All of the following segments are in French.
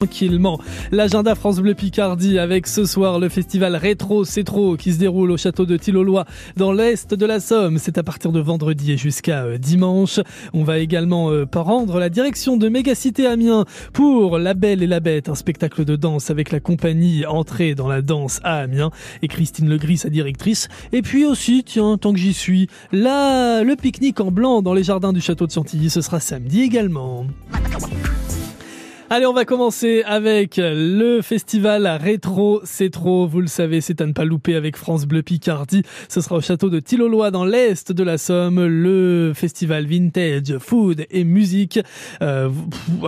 tranquillement. L'agenda France Bleu Picardie avec ce soir le festival Rétro C'est qui se déroule au château de Tillolois dans l'est de la Somme. C'est à partir de vendredi et jusqu'à euh, dimanche. On va également euh, rendre la direction de Mégacité Amiens pour La Belle et la Bête, un spectacle de danse avec la compagnie Entrée dans la danse à Amiens et Christine Legris, sa directrice. Et puis aussi, tiens, tant que j'y suis, là, le pique-nique en blanc dans les jardins du château de Chantilly, ce sera samedi également. Allez, on va commencer avec le festival rétro. C'est trop, vous le savez, c'est à ne pas louper avec France Bleu Picardie. Ce sera au château de Tillolois dans l'est de la Somme. Le festival vintage, food et musique, euh,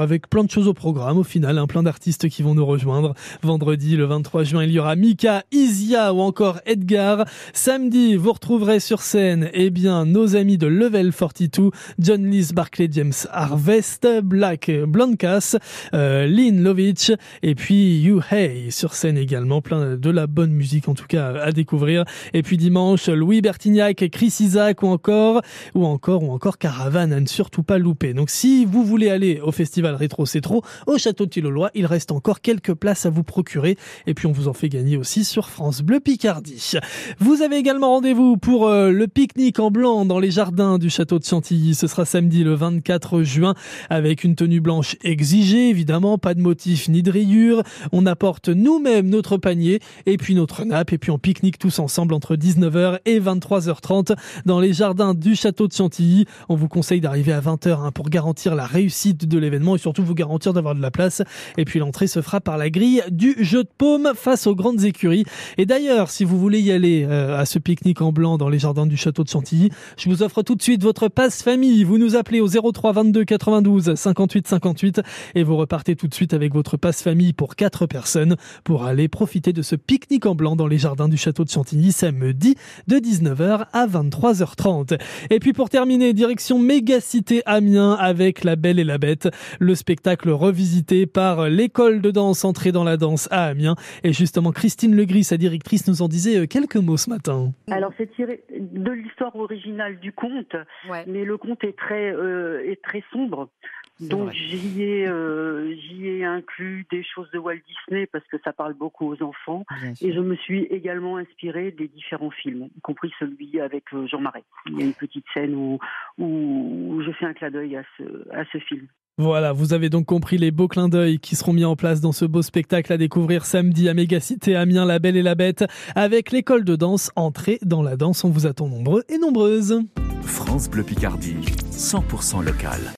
avec plein de choses au programme. Au final, un plein d'artistes qui vont nous rejoindre. Vendredi, le 23 juin, il y aura Mika, Isia ou encore Edgar. Samedi, vous retrouverez sur scène, eh bien, nos amis de Level 42, John Lees, Barclay James Harvest, Black Blancas. Euh, Lynn Lovitch et puis You Hey sur scène également, plein de la bonne musique en tout cas à découvrir. Et puis dimanche, Louis Bertignac, Chris Isaac ou encore ou encore ou encore Caravane à ne surtout pas louper. Donc si vous voulez aller au festival Rétro C'est trop au château de Tillolois, il reste encore quelques places à vous procurer et puis on vous en fait gagner aussi sur France Bleu Picardie. Vous avez également rendez-vous pour euh, le pique-nique en blanc dans les jardins du château de Chantilly. Ce sera samedi le 24 juin avec une tenue blanche exigée évidemment, pas de motif ni de rayures. On apporte nous-mêmes notre panier et puis notre nappe et puis on pique-nique tous ensemble entre 19h et 23h30 dans les jardins du château de Chantilly. On vous conseille d'arriver à 20h hein, pour garantir la réussite de l'événement et surtout vous garantir d'avoir de la place. Et puis l'entrée se fera par la grille du jeu de paume face aux grandes écuries. Et d'ailleurs, si vous voulez y aller euh, à ce pique-nique en blanc dans les jardins du château de Chantilly, je vous offre tout de suite votre passe famille. Vous nous appelez au 03 22 92 58 58 et vous partez tout de suite avec votre passe famille pour 4 personnes pour aller profiter de ce pique-nique en blanc dans les jardins du château de Chantilly samedi de 19h à 23h30. Et puis pour terminer, direction Mégacité Amiens avec La Belle et la Bête, le spectacle revisité par l'école de danse entrée dans la danse à Amiens. Et justement, Christine Legris, sa directrice, nous en disait euh, quelques mots ce matin. Alors c'est tiré de l'histoire originale du conte, mais le conte est très, euh, est très sombre. Donc j'y ai, euh, j'y ai inclus des choses de Walt Disney parce que ça parle beaucoup aux enfants. Et je me suis également inspirée des différents films, y compris celui avec euh, Jean Marais. Il y a une petite scène où, où je fais un clin d'œil à ce, à ce film. Voilà, vous avez donc compris les beaux clins d'œil qui seront mis en place dans ce beau spectacle à découvrir samedi à Mégacité Amiens, La Belle et la Bête, avec l'école de danse Entrée dans la danse. On vous attend nombreux et nombreuses. France Bleu Picardie, 100% local.